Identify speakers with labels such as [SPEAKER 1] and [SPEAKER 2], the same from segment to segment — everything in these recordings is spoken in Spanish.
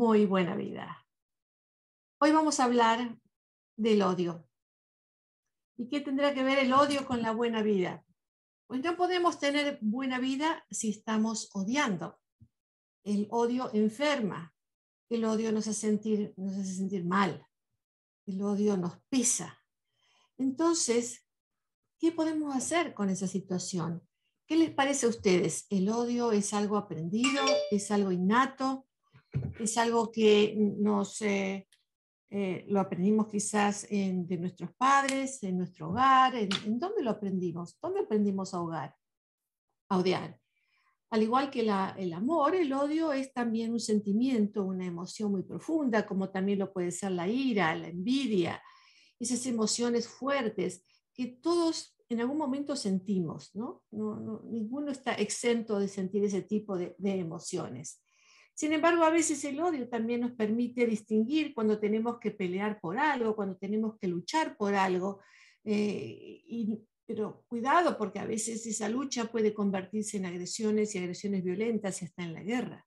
[SPEAKER 1] muy buena vida. Hoy vamos a hablar del odio. ¿Y qué tendrá que ver el odio con la buena vida? Pues no podemos tener buena vida si estamos odiando. El odio enferma. El odio nos hace sentir, nos hace sentir mal. El odio nos pesa. Entonces, ¿qué podemos hacer con esa situación? ¿Qué les parece a ustedes? ¿El odio es algo aprendido? ¿Es algo innato? ¿Es algo que nos, eh, eh, lo aprendimos quizás de nuestros padres, en nuestro hogar? ¿En, dónde lo aprendimos? ¿Dónde aprendimos a, ahogar, a odiar? Al igual que el amor, el odio es también un sentimiento, una emoción muy profunda, como también lo puede ser la ira, la envidia, esas emociones fuertes que todos en algún momento sentimos, ¿no? ninguno está exento de sentir ese tipo de, emociones. Sin embargo, a veces el odio también nos permite distinguir cuando tenemos que pelear por algo, cuando tenemos que luchar por algo. Eh, pero cuidado, porque a veces esa lucha puede convertirse en agresiones y agresiones violentas y hasta en la guerra.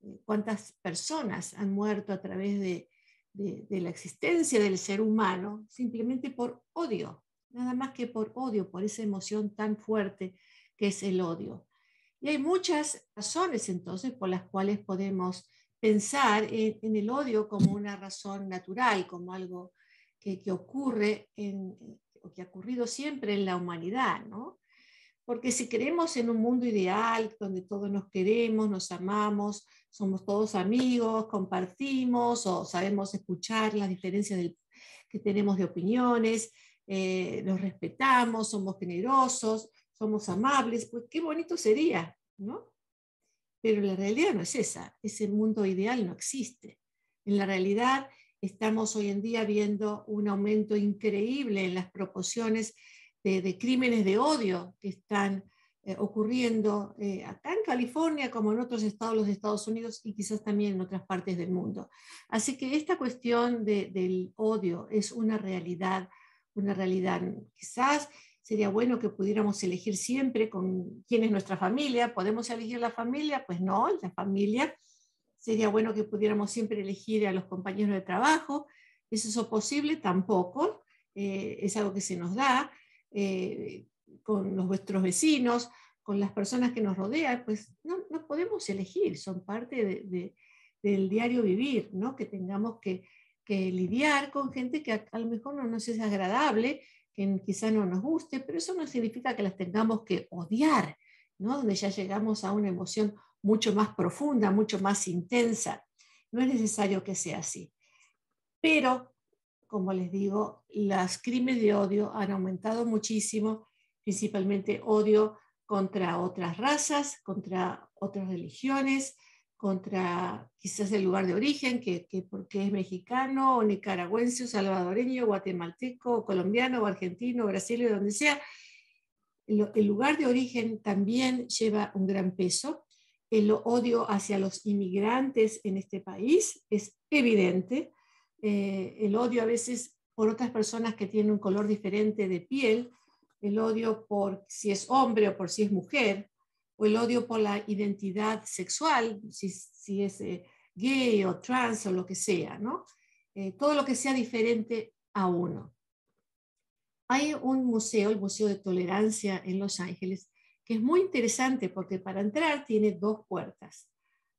[SPEAKER 1] Eh, ¿Cuántas personas han muerto a través de, de la existencia del ser humano simplemente por odio? nada más que por odio, por esa emoción tan fuerte que es el odio. Y hay muchas razones entonces por las cuales podemos pensar en, el odio como una razón natural, como algo que, ocurre en, o que ha ocurrido siempre en la humanidad, ¿no? Porque si creemos en un mundo ideal donde todos nos queremos, nos amamos, somos todos amigos, compartimos o sabemos escuchar las diferencias que tenemos de opiniones, eh, los respetamos, somos generosos, somos amables, pues qué bonito sería, ¿no? Pero la realidad no es esa, ese mundo ideal no existe. En la realidad estamos hoy en día viendo un aumento increíble en las proporciones de, crímenes de odio que están eh, ocurriendo eh, acá en California como en otros estados de los Estados Unidos y quizás también en otras partes del mundo. Así que esta cuestión del odio es una realidad una realidad. Quizás sería bueno que pudiéramos elegir siempre con quién es nuestra familia. ¿Podemos elegir la familia? Pues no, la familia. Sería bueno que pudiéramos siempre elegir a los compañeros de trabajo. ¿Es eso posible? Tampoco. Eh, es algo que se nos da eh, con los vuestros vecinos, con las personas que nos rodean, pues no, no podemos elegir, son parte del diario vivir, ¿no? que tengamos que que lidiar con gente que a, lo mejor no nos es agradable, que quizá no nos guste, pero eso no significa que las tengamos que odiar, ¿no? donde ya llegamos a una emoción mucho más profunda, mucho más intensa. No es necesario que sea así. Pero, como les digo, los crímenes de odio han aumentado muchísimo, principalmente odio contra otras razas, contra otras religiones, contra quizás el lugar de origen, que, porque es mexicano o nicaragüense salvadoreño, guatemalteco, colombiano argentino, brasileño, donde sea. El, lugar de origen también lleva un gran peso. El odio hacia los inmigrantes en este país es evidente. Eh, el odio a veces por otras personas que tienen un color diferente de piel, el odio por si es hombre o por si es mujer, o el odio por la identidad sexual, si, es eh, gay o trans o lo que sea, ¿no? Eh, todo lo que sea diferente a uno. Hay un museo, el Museo de Tolerancia en Los Ángeles, que es muy interesante porque para entrar tiene dos puertas.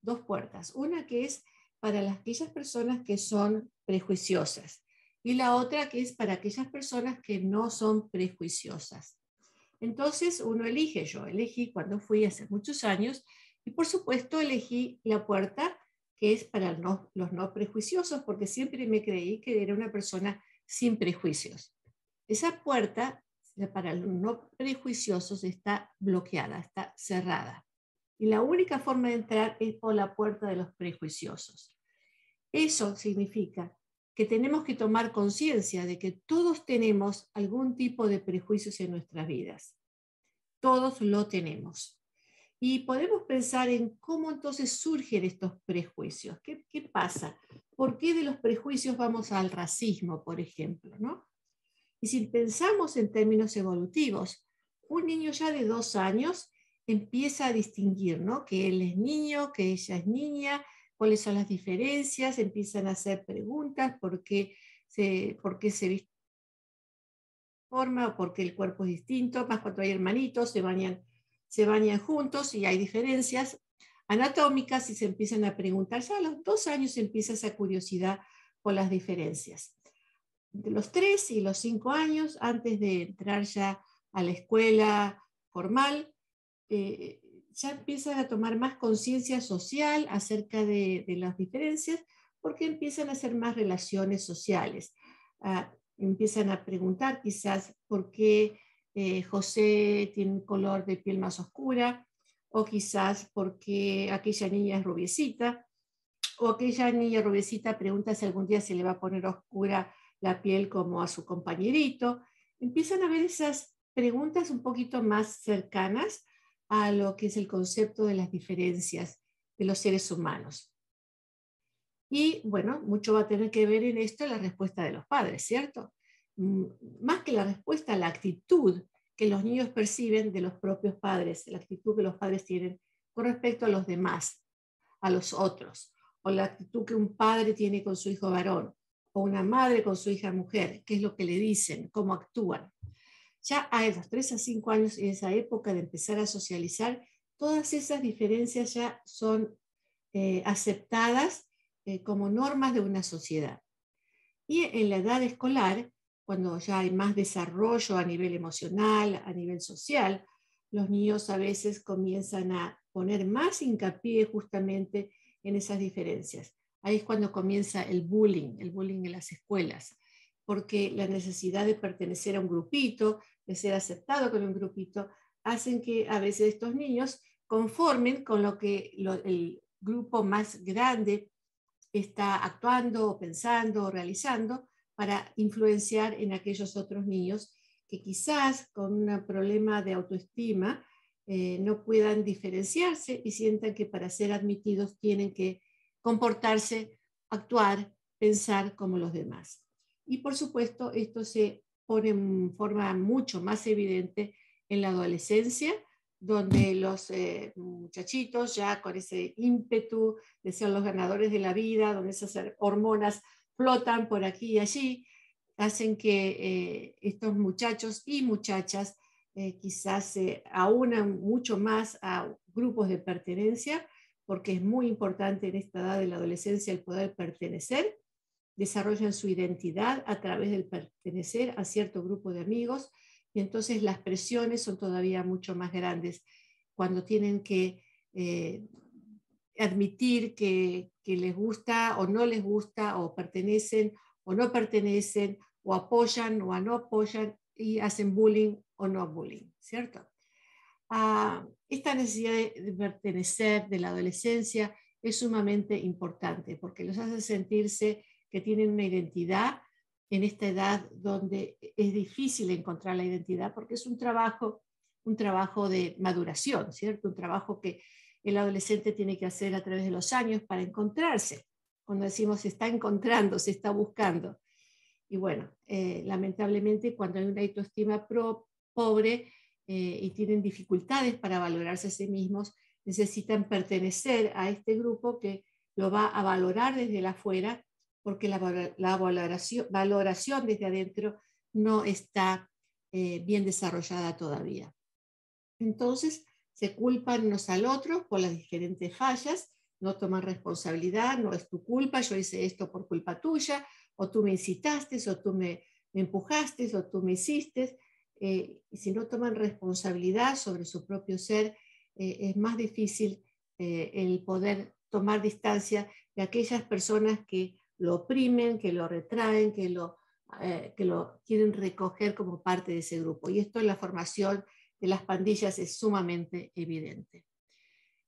[SPEAKER 1] Dos puertas. Una que es para aquellas personas que son prejuiciosas y la otra que es para aquellas personas que no son prejuiciosas. Entonces uno elige, yo elegí cuando fui hace muchos años y por supuesto elegí la puerta que es para los no prejuiciosos porque siempre me creí que era una persona sin prejuicios. Esa puerta para los no prejuiciosos está bloqueada, está cerrada. Y la única forma de entrar es por la puerta de los prejuiciosos. Eso significa que tenemos que tomar conciencia de que todos tenemos algún tipo de prejuicios en nuestras vidas. Todos lo tenemos. Y podemos pensar en cómo entonces surgen estos prejuicios. ¿Qué, pasa? ¿Por qué de los prejuicios vamos al racismo, por ejemplo? ¿no? Y si pensamos en términos evolutivos, un niño ya de dos años empieza a distinguir ¿no? que él es niño, que ella es niña, cuáles son las diferencias, empiezan a hacer preguntas, por qué se, por qué se forma o por qué el cuerpo es distinto, más cuando hay hermanitos, se bañan, se bañan juntos y hay diferencias anatómicas y se empiezan a preguntar, ya a los dos años empieza esa curiosidad por las diferencias. De los tres y los cinco años, antes de entrar ya a la escuela formal, eh, ya empiezan a tomar más conciencia social acerca de, las diferencias porque empiezan a hacer más relaciones sociales. Ah, empiezan a preguntar quizás por qué eh, José tiene un color de piel más oscura, o quizás porque aquella niña es rubiecita, o aquella niña rubiecita pregunta si algún día se le va a poner oscura la piel como a su compañerito. Empiezan a ver esas preguntas un poquito más cercanas a lo que es el concepto de las diferencias de los seres humanos. Y bueno, mucho va a tener que ver en esto la respuesta de los padres, ¿cierto? Mm, más que la respuesta, la actitud que los niños perciben de los propios padres, la actitud que los padres tienen con respecto a los demás, a los otros, o la actitud que un padre tiene con su hijo varón, o una madre con su hija mujer, qué es lo que le dicen, cómo actúan. Ya a los 3 a 5 años, en esa época de empezar a socializar, todas esas diferencias ya son eh, aceptadas eh, como normas de una sociedad. Y en la edad escolar, cuando ya hay más desarrollo a nivel emocional, a nivel social, los niños a veces comienzan a poner más hincapié justamente en esas diferencias. Ahí es cuando comienza el bullying, el bullying en las escuelas porque la necesidad de pertenecer a un grupito, de ser aceptado con un grupito, hacen que a veces estos niños conformen con lo que el grupo más grande está actuando o pensando o realizando para influenciar en aquellos otros niños que quizás con un problema de autoestima eh, no puedan diferenciarse y sientan que para ser admitidos tienen que comportarse, actuar, pensar como los demás. Y por supuesto, esto se pone en forma mucho más evidente en la adolescencia, donde los eh, muchachitos ya con ese ímpetu de ser los ganadores de la vida, donde esas hormonas flotan por aquí y allí, hacen que eh, estos muchachos y muchachas eh, quizás se aunan mucho más a grupos de pertenencia, porque es muy importante en esta edad de la adolescencia el poder pertenecer desarrollan su identidad a través del pertenecer a cierto grupo de amigos y entonces las presiones son todavía mucho más grandes cuando tienen que eh, admitir que, que, les gusta o no les gusta o pertenecen o no pertenecen o apoyan o no apoyan y hacen bullying o no bullying, ¿cierto? Ah, esta necesidad de pertenecer de la adolescencia es sumamente importante porque los hace sentirse que tienen una identidad en esta edad donde es difícil encontrar la identidad porque es un trabajo, un trabajo de maduración, ¿cierto? Un trabajo que el adolescente tiene que hacer a través de los años para encontrarse. Cuando decimos se está encontrando, se está buscando. Y bueno, eh, lamentablemente cuando hay una autoestima pro, pobre eh, y tienen dificultades para valorarse a sí mismos, necesitan pertenecer a este grupo que lo va a valorar desde la afuera porque la, valoración, valoración, desde adentro no está eh, bien desarrollada todavía. Entonces, se culpan unos al otro por las diferentes fallas, no toman responsabilidad, no es tu culpa, yo hice esto por culpa tuya, o tú me incitaste, o tú me, empujaste, o tú me hiciste. Eh, y si no toman responsabilidad sobre su propio ser, eh, es más difícil el poder tomar distancia de aquellas personas que lo oprimen, que lo retraen, que lo, eh, que lo quieren recoger como parte de ese grupo. Y esto en la formación de las pandillas es sumamente evidente.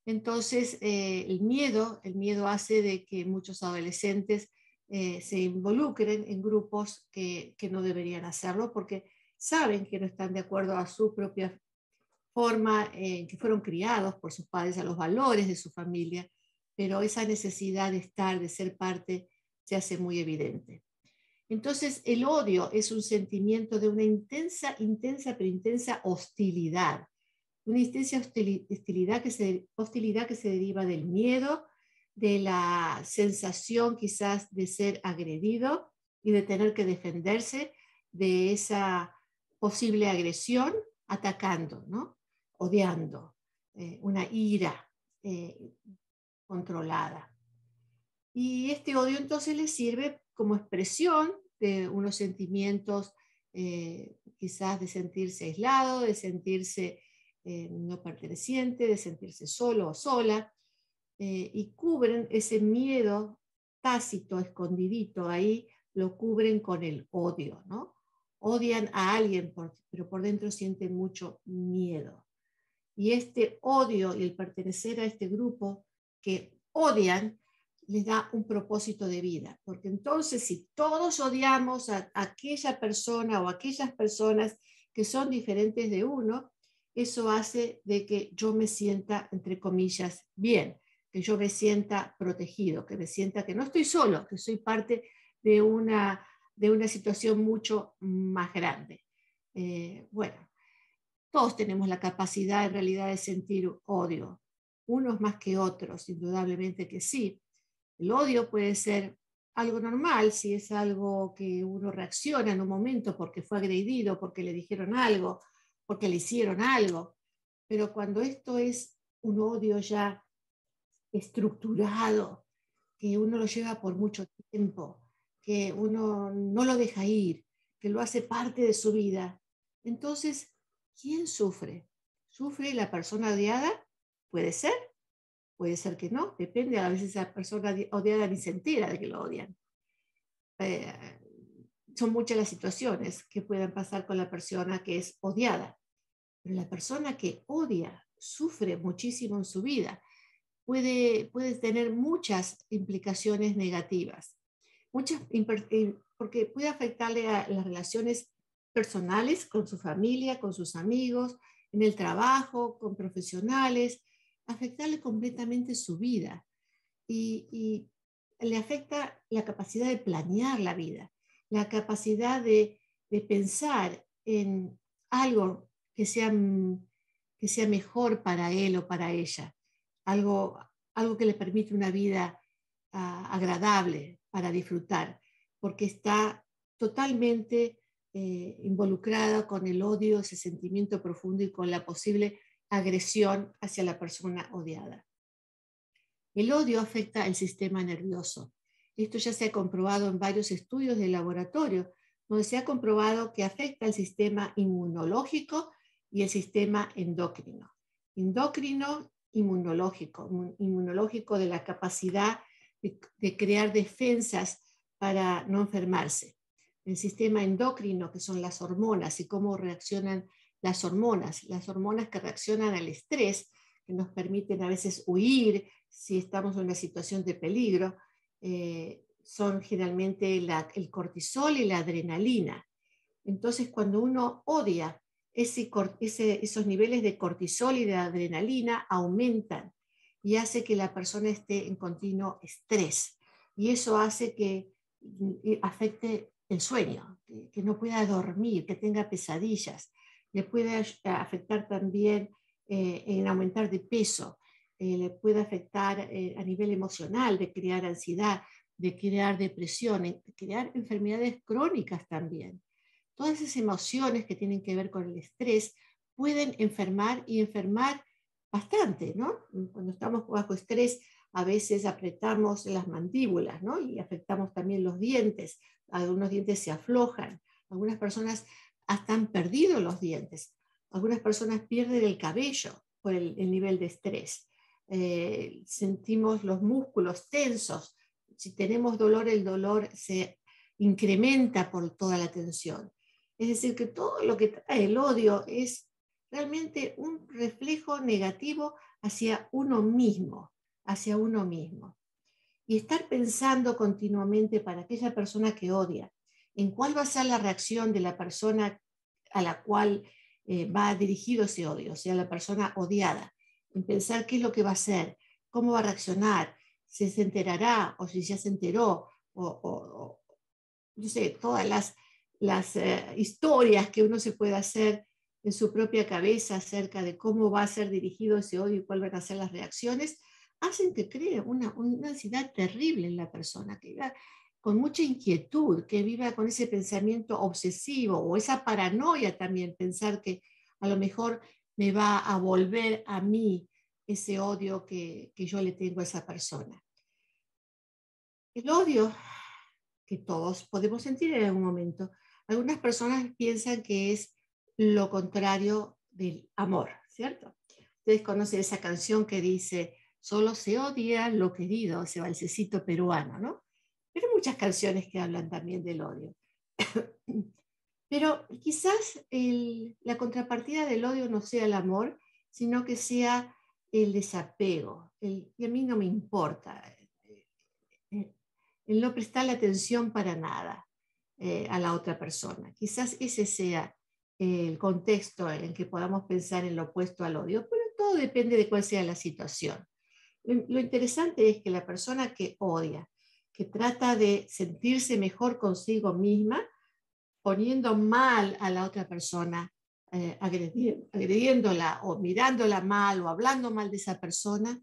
[SPEAKER 1] Entonces, eh, el miedo, el miedo hace de que muchos adolescentes eh, se involucren en grupos que, que, no deberían hacerlo porque saben que no están de acuerdo a su propia forma en que fueron criados por sus padres, a los valores de su familia, pero esa necesidad de estar, de ser parte se hace muy evidente. Entonces, el odio es un sentimiento de una intensa, intensa, pero intensa hostilidad. Una intensa hostilidad que se, hostilidad que se deriva del miedo, de la sensación quizás de ser agredido y de tener que defenderse de esa posible agresión atacando, ¿no? odiando, eh, una ira eh, controlada. Y este odio entonces le sirve como expresión de unos sentimientos eh, quizás de sentirse aislado, de sentirse no perteneciente, de sentirse solo o sola, y cubren ese miedo tácito, escondidito ahí, lo cubren con el odio, ¿no? Odian a alguien, pero por dentro sienten mucho miedo. Y este odio y el pertenecer a este grupo que odian les da un propósito de vida, porque entonces si todos odiamos a, aquella persona o aquellas personas que son diferentes de uno, eso hace de que yo me sienta, entre comillas, bien, que yo me sienta protegido, que me sienta que no estoy solo, que soy parte de una, de una situación mucho más grande. Eh, bueno, todos tenemos la capacidad en realidad de sentir odio, unos más que otros, indudablemente que sí. El odio puede ser algo normal, si es algo que uno reacciona en un momento porque fue agredido, porque le dijeron algo, porque le hicieron algo, pero cuando esto es un odio ya estructurado, que uno lo lleva por mucho tiempo, que uno no lo deja ir, que lo hace parte de su vida, entonces, ¿quién sufre? ¿Sufre la persona odiada? Puede ser, puede ser que no, depende, a veces esa persona odiada ni se entera de que lo odian. Eh, son muchas las situaciones que pueden pasar con la persona que es odiada, pero la persona que odia sufre muchísimo en su vida, puede, puede tener muchas implicaciones negativas, muchas, eh, porque puede afectarle a las relaciones personales con su familia, con sus amigos, en el trabajo, con profesionales, afectarle completamente su vida y, le afecta la capacidad de planear la vida, la capacidad de, pensar en algo que sea, que sea mejor para él o para ella, algo, algo que le permite una vida ah, agradable para disfrutar, porque está totalmente eh, involucrada con el odio, ese sentimiento profundo y con la posible agresión hacia la persona odiada. El odio afecta el sistema nervioso. Esto ya se ha comprobado en varios estudios de laboratorio, donde se ha comprobado que afecta el sistema inmunológico y el sistema endocrino. Endocrino, inmunológico, inmunológico de la capacidad de crear defensas para no enfermarse el sistema endocrino, que son las hormonas, y cómo reaccionan las hormonas, las hormonas que reaccionan al estrés, que nos permiten a veces huir si estamos en una situación de peligro, eh, son generalmente el cortisol y la adrenalina. Entonces, cuando uno odia, ese, esos niveles de cortisol y de adrenalina aumentan y hace que la persona esté en continuo estrés. Y eso hace que afecte el sueño, que, no pueda dormir, que tenga pesadillas, le puede afectar también eh, en aumentar de peso, eh, le puede afectar eh, a nivel emocional, de crear ansiedad, de crear depresión, de crear enfermedades crónicas también. Todas esas emociones que tienen que ver con el estrés pueden enfermar y enfermar bastante, ¿no? Cuando estamos bajo estrés, a veces apretamos las mandíbulas, ¿no? Y afectamos también los dientes, algunos dientes se aflojan, algunas personas hasta han perdido los dientes, algunas personas pierden el cabello por el, nivel de estrés, eh, sentimos los músculos tensos, si tenemos dolor, el dolor se incrementa por toda la tensión. Es decir, que todo lo que trae el odio es realmente un reflejo negativo hacia uno mismo, hacia uno mismo. Y estar pensando continuamente para aquella persona que odia, en cuál va a ser la reacción de la persona a la cual eh, va dirigido ese odio, o sea, la persona odiada, en pensar qué es lo que va a hacer, cómo va a reaccionar, si se enterará o si ya se enteró, o, no sé, todas las, eh, historias que uno se puede hacer en su propia cabeza acerca de cómo va a ser dirigido ese odio y cuáles van a ser las reacciones, hacen que cree una, ansiedad terrible en la persona, que con mucha inquietud, que viva con ese pensamiento obsesivo o esa paranoia también, pensar que a lo mejor me va a volver a mí ese odio que, que yo le tengo a esa persona. El odio que todos podemos sentir en algún momento. Algunas personas piensan que es lo contrario del amor, ¿cierto? Ustedes conocen esa canción que dice, solo se odia lo querido, ese balsecito peruano, ¿no? Pero muchas canciones que hablan también del odio. Pero quizás la contrapartida del odio no sea el amor, sino que sea el desapego. El, y a mí no me importa. El, no prestar la atención para nada eh, a la otra persona. Quizás ese sea el contexto en que podamos pensar en lo opuesto al odio, pero todo depende de cuál sea la situación. Lo interesante es que la persona que odia, que trata de sentirse mejor consigo misma, poniendo mal a la otra persona, eh, agrediéndola o mirándola mal o hablando mal de esa persona,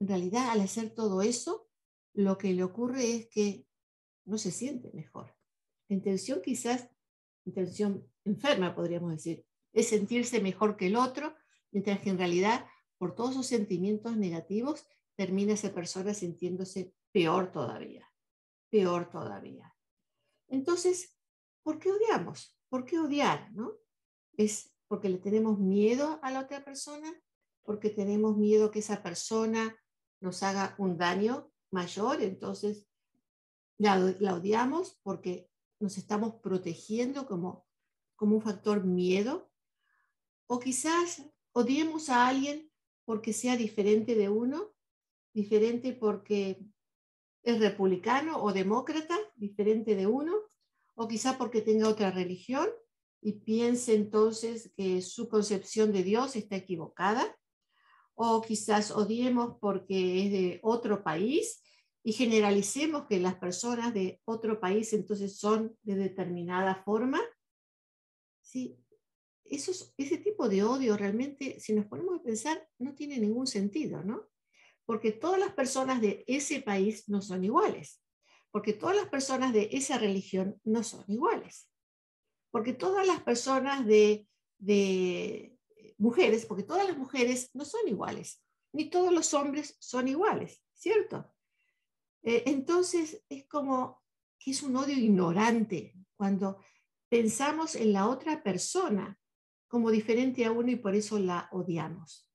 [SPEAKER 1] en realidad al hacer todo eso, lo que le ocurre es que no se siente mejor. La intención quizás, intención enferma podríamos decir, es sentirse mejor que el otro, mientras que en realidad por todos esos sentimientos negativos termina esa persona sintiéndose peor todavía, peor todavía. Entonces, ¿por qué odiamos? ¿Por qué odiar? ¿no? ¿Es porque le tenemos miedo a la otra persona? ¿Porque tenemos miedo que esa persona nos haga un daño mayor? Entonces, la, la odiamos porque nos estamos protegiendo como, como un factor miedo. O quizás odiemos a alguien porque sea diferente de uno, diferente porque es republicano o demócrata, diferente de uno, o quizá porque tenga otra religión y piense entonces que su concepción de Dios está equivocada, o quizás odiemos porque es de otro país y generalicemos que las personas de otro país entonces son de determinada forma. Sí, ese tipo de odio realmente, si nos ponemos a pensar, no tiene ningún sentido, ¿no? Porque todas las personas de ese país no son iguales, porque todas las personas de esa religión no son iguales, porque todas las personas de, mujeres, porque todas las mujeres no son iguales, ni todos los hombres son iguales, ¿cierto? Eh, entonces es como que es un odio ignorante cuando pensamos en la otra persona como diferente a uno y por eso la odiamos.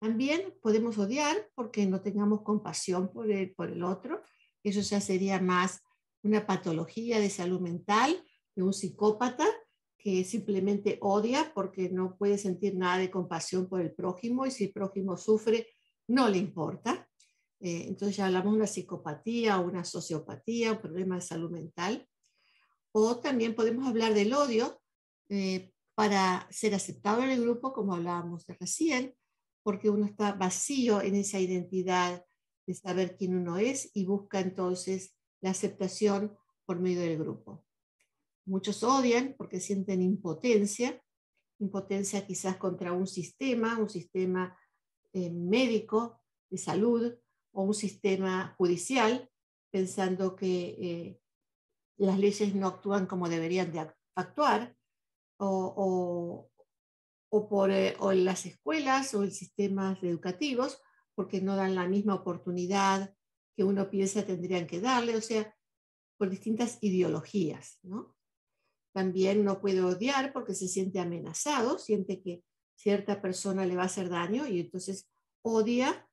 [SPEAKER 1] También podemos odiar porque no tengamos compasión por el, por el otro. Eso ya sería más una patología de salud mental de un psicópata que simplemente odia porque no puede sentir nada de compasión por el prójimo y si el prójimo sufre, no le importa. Eh, entonces ya hablamos de una psicopatía, una sociopatía, un problema de salud mental. O también podemos hablar del odio, eh, para ser aceptado en el grupo, como hablábamos de recién, porque uno está vacío en esa identidad de saber quién uno es y busca entonces la aceptación por medio del grupo. Muchos odian porque sienten impotencia, impotencia quizás contra un sistema, un sistema eh, médico de salud o un sistema judicial, pensando que eh, las leyes no actúan como deberían de actuar o, o, por, eh, o en las escuelas o en sistemas educativos, porque no dan la misma oportunidad que uno piensa tendrían que darle, o sea, por distintas ideologías. ¿no? También no puede odiar porque se siente amenazado, siente que cierta persona le va a hacer daño y entonces odia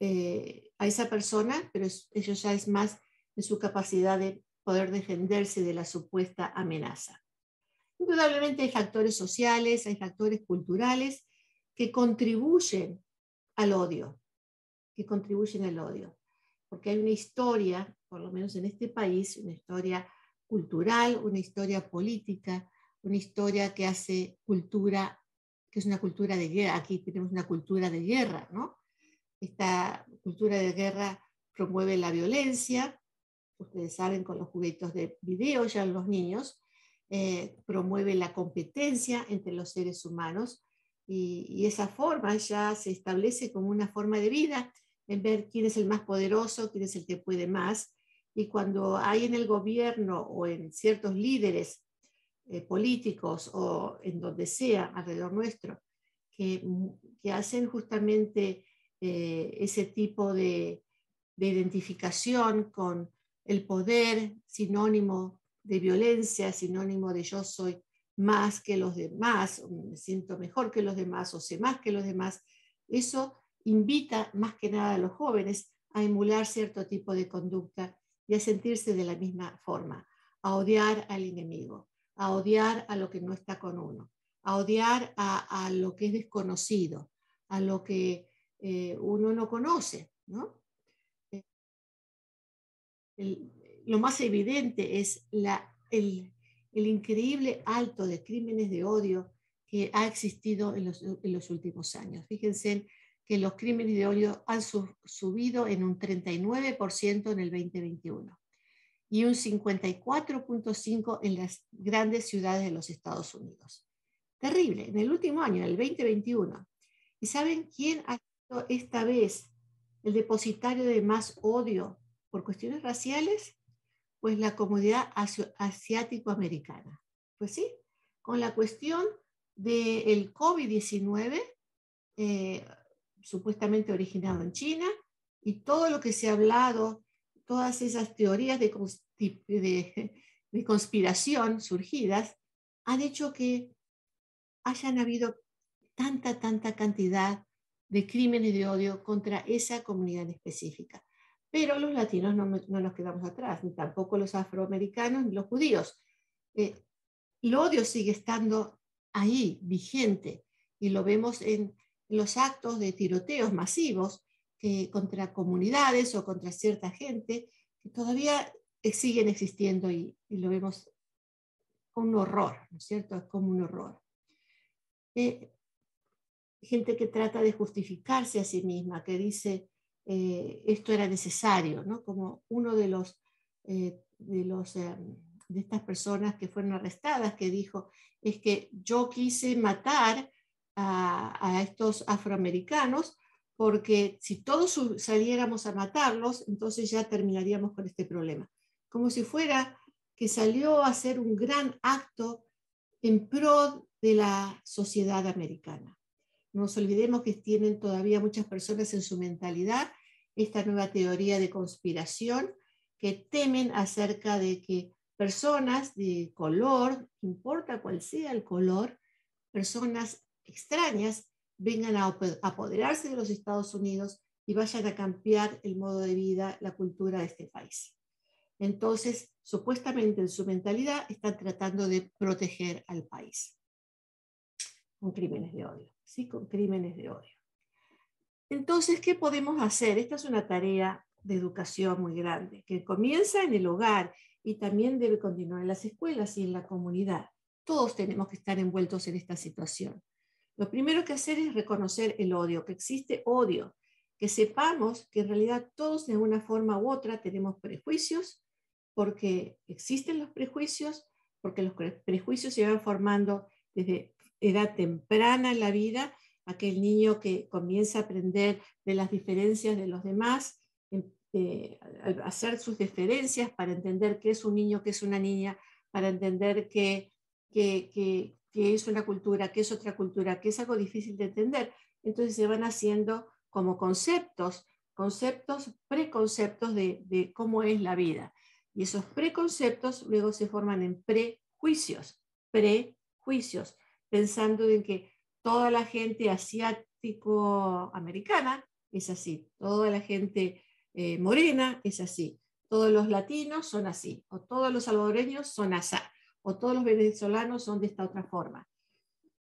[SPEAKER 1] eh, a esa persona, pero eso ya es más de su capacidad de poder defenderse de la supuesta amenaza. Indudablemente hay factores sociales, hay factores culturales que contribuyen al odio, que contribuyen al odio, porque hay una historia, por lo menos en este país, una historia cultural, una historia política, una historia que hace cultura, que es una cultura de guerra. Aquí tenemos una cultura de guerra, ¿no? Esta cultura de guerra promueve la violencia, ustedes saben, con los juguetes de video ya los niños, eh, promueve la competencia entre los seres humanos y, esa forma ya se establece como una forma de vida, en ver quién es el más poderoso, quién es el que puede más. Y cuando hay en el gobierno o en ciertos líderes eh, políticos o en donde sea alrededor nuestro, que, hacen justamente eh, ese tipo de identificación con el poder, sinónimo de violencia, sinónimo de yo soy más que los demás, me siento mejor que los demás, o sé más que los demás, eso invita más que nada a los jóvenes a emular cierto tipo de conducta y a sentirse de la misma forma, a odiar al enemigo, a odiar a lo que no está con uno, a odiar a, lo que es desconocido, a lo que eh, uno no conoce. ¿no? Lo más evidente es la, el, el increíble alto de crímenes de odio que ha existido en los, últimos años. Fíjense que los crímenes de odio han subido en un 39% en el 2021 y un 54.5% en las grandes ciudades de los Estados Unidos. Terrible, en el último año, en el 2021. ¿Y saben quién ha sido esta vez el depositario de más odio por cuestiones raciales? Pues la comunidad asiático-americana. Pues sí, con la cuestión del COVID-19, eh, supuestamente originado en China, y todo lo que se ha hablado, todas esas teorías de, de conspiración surgidas, han hecho que hayan habido tanta, tanta cantidad de crímenes de odio contra esa comunidad específica. Pero los latinos no, nos quedamos atrás, ni tampoco los afroamericanos ni los judíos. Eh, el odio sigue estando ahí, vigente, y lo vemos en los actos de tiroteos masivos que, contra comunidades o contra cierta gente que todavía siguen existiendo y, lo vemos con un horror, ¿no es cierto? Es como un horror. Eh, gente que trata de justificarse a sí misma, que dice, eh, esto era necesario, ¿no? Como uno de los, eh, eh, de estas personas que fueron arrestadas que dijo, es que yo quise matar a, a estos afroamericanos porque si todos saliéramos a matarlos, entonces ya terminaríamos con este problema. Como si fuera que salió a hacer un gran acto en pro de la sociedad americana. No nos olvidemos que tienen todavía muchas personas en su mentalidad esta nueva teoría de conspiración que temen acerca de que personas de color, importa cuál sea el color, personas extrañas vengan a apoderarse de los Estados Unidos y vayan a cambiar el modo de vida, la cultura de este país. Entonces, supuestamente en su mentalidad están tratando de proteger al país con crímenes de odio, sí, con crímenes de odio. Entonces, ¿qué podemos hacer? Esta es una tarea de educación muy grande, que comienza en el hogar y también debe continuar en las escuelas y en la comunidad. Todos tenemos que estar envueltos en esta situación. Lo primero que hacer es reconocer el odio, que existe odio, que sepamos que en realidad todos de una forma u otra tenemos prejuicios, porque existen los prejuicios, porque los prejuicios se van formando desde edad temprana en la vida, aquel niño que comienza a aprender de las diferencias de los demás, eh, hacer sus diferencias para entender qué es un niño, qué es una niña, para entender qué, qué, es una cultura, qué es otra cultura, qué es algo difícil de entender. Entonces se van haciendo como conceptos, conceptos, preconceptos de cómo es la vida. Y esos preconceptos luego se forman en prejuicios, prejuicios, pensando en que toda la gente asiático-americana es así, toda la gente eh, morena es así, todos los latinos son así, o todos los salvadoreños son así, o todos los venezolanos son de esta otra forma,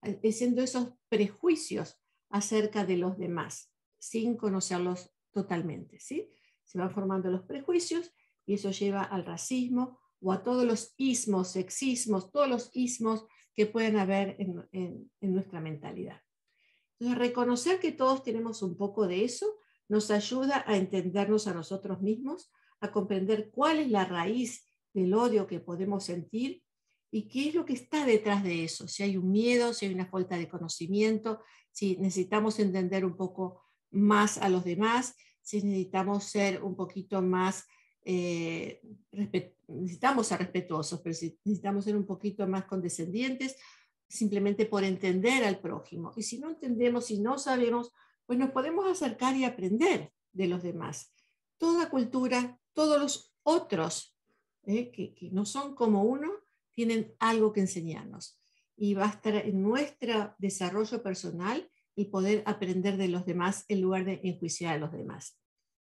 [SPEAKER 1] eh, siendo esos prejuicios acerca de los demás, sin conocerlos totalmente, ¿sí? Se van formando los prejuicios y eso lleva al racismo o a todos los ismos, sexismos, todos los ismos que pueden haber en, nuestra mentalidad. Entonces, reconocer que todos tenemos un poco de eso nos ayuda a entendernos a nosotros mismos, a comprender cuál es la raíz del odio que podemos sentir y qué es lo que está detrás de eso, si hay un miedo, si hay una falta de conocimiento, si necesitamos entender un poco más a los demás, si necesitamos ser un poquito más, eh, necesitamos ser respetuosos, pero si necesitamos ser un poquito más condescendientes, simplemente por entender al prójimo. Y si no entendemos, si no sabemos, pues nos podemos acercar y aprender de los demás. Toda cultura, todos los otros eh, que, que no son como uno, tienen algo que enseñarnos. Y va a estar en nuestro desarrollo personal y poder aprender de los demás en lugar de enjuiciar a los demás.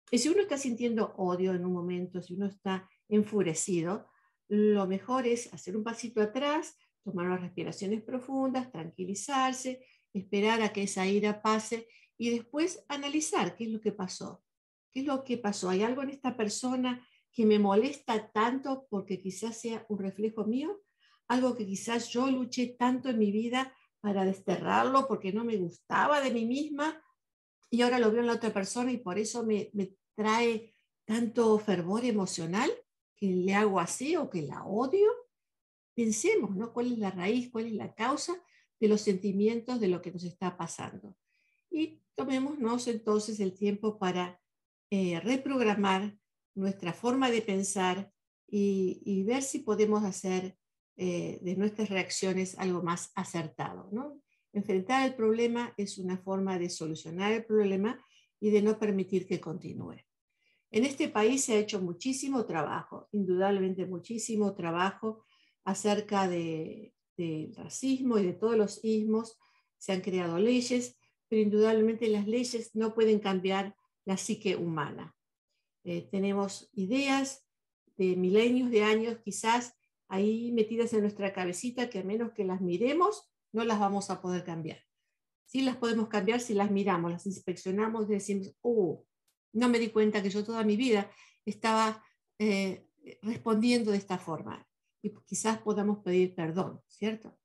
[SPEAKER 1] Y si uno está sintiendo odio en un momento, si uno está enfurecido, lo mejor es hacer un pasito atrás, tomar unas respiraciones profundas, tranquilizarse, esperar a que esa ira pase y después analizar qué es lo que pasó. ¿Qué es lo que pasó? ¿Hay algo en esta persona que me molesta tanto porque quizás sea un reflejo mío? Algo que quizás yo luché tanto en mi vida para desterrarlo porque no me gustaba de mí misma y ahora lo veo en la otra persona y por eso me, me trae tanto fervor emocional que le hago así o que la odio. Pensemos, ¿no? ¿Cuál es la raíz, cuál es la causa de los sentimientos de lo que nos está pasando? Y tomémonos entonces el tiempo para eh, reprogramar nuestra forma de pensar y, y ver si podemos hacer eh, de nuestras reacciones algo más acertado. ¿no? Enfrentar el problema es una forma de solucionar el problema y de no permitir que continúe. En este país se ha hecho muchísimo trabajo, indudablemente muchísimo trabajo acerca del de racismo y de todos los ismos. Se han creado leyes, pero indudablemente las leyes no pueden cambiar la psique humana. Eh, tenemos ideas de milenios de años quizás ahí metidas en nuestra cabecita que a menos que las miremos, no las vamos a poder cambiar. Sí las podemos cambiar si las miramos, las inspeccionamos y decimos, oh, no me di cuenta que yo toda mi vida estaba eh, respondiendo de esta forma. Y quizás podamos pedir perdón, ¿cierto?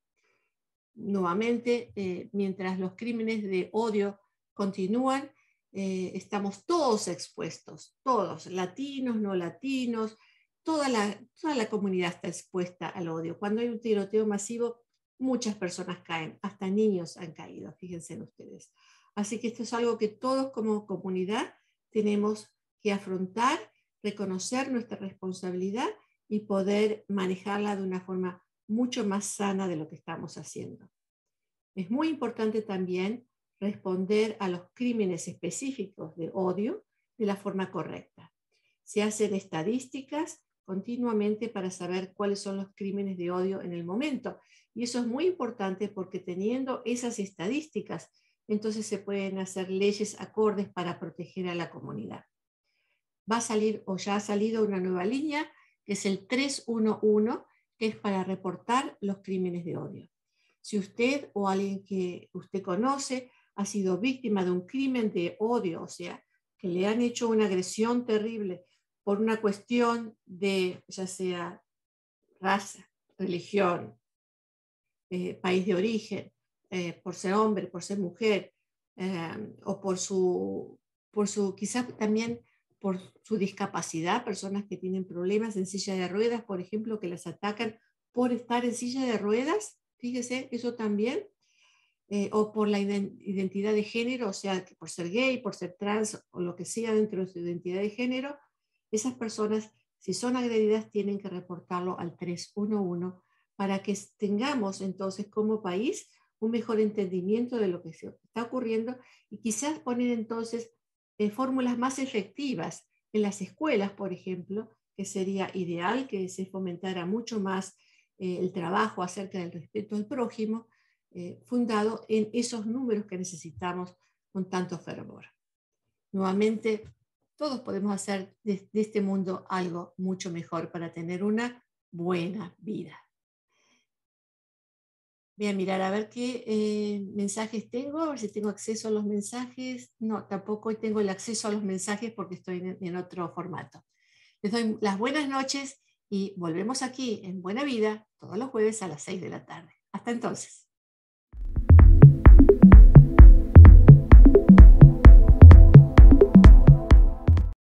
[SPEAKER 1] Nuevamente, eh, mientras los crímenes de odio continúan, eh, estamos todos expuestos, todos, latinos, no latinos, toda la, toda la comunidad está expuesta al odio. Cuando hay un tiroteo masivo, muchas personas caen, hasta niños han caído, fíjense en ustedes. Así que esto es algo que todos como comunidad tenemos que afrontar, reconocer nuestra responsabilidad y poder manejarla de una forma mucho más sana de lo que estamos haciendo. Es muy importante también responder a los crímenes específicos de odio de la forma correcta. Se hacen estadísticas continuamente para saber cuáles son los crímenes de odio en el momento. Y eso es muy importante porque teniendo esas estadísticas, entonces se pueden hacer leyes acordes para proteger a la comunidad. Va a salir o ya ha salido una nueva línea, que es el 311, que es para reportar los crímenes de odio. Si usted o alguien que usted conoce ha sido víctima de un crimen de odio, o sea, que le han hecho una agresión terrible por una cuestión de ya sea raza, religión, eh, país de origen, eh, por ser hombre, por ser mujer, eh, o por su, por su, quizás también por su discapacidad, personas que tienen problemas en silla de ruedas, por ejemplo, que las atacan por estar en silla de ruedas, fíjese, eso también, o por la identidad de género, o sea, por ser gay, por ser trans o lo que sea dentro de su identidad de género, esas personas, si son agredidas, tienen que reportarlo al 311 para que tengamos entonces como país un mejor entendimiento de lo que está ocurriendo y quizás poner entonces eh, fórmulas más efectivas en las escuelas, por ejemplo, que sería ideal que se fomentara mucho más eh, el trabajo acerca del respeto al prójimo, eh, fundado en esos números que necesitamos con tanto fervor. Nuevamente, todos podemos hacer de, este mundo algo mucho mejor para tener una buena vida. Voy a mirar a ver qué eh, mensajes tengo, a ver si tengo acceso a los mensajes. No, tampoco tengo el acceso a los mensajes porque estoy en, en otro formato. Les doy las buenas noches y volvemos aquí en Buena Vida todos los jueves a las 6 de la tarde. Hasta entonces.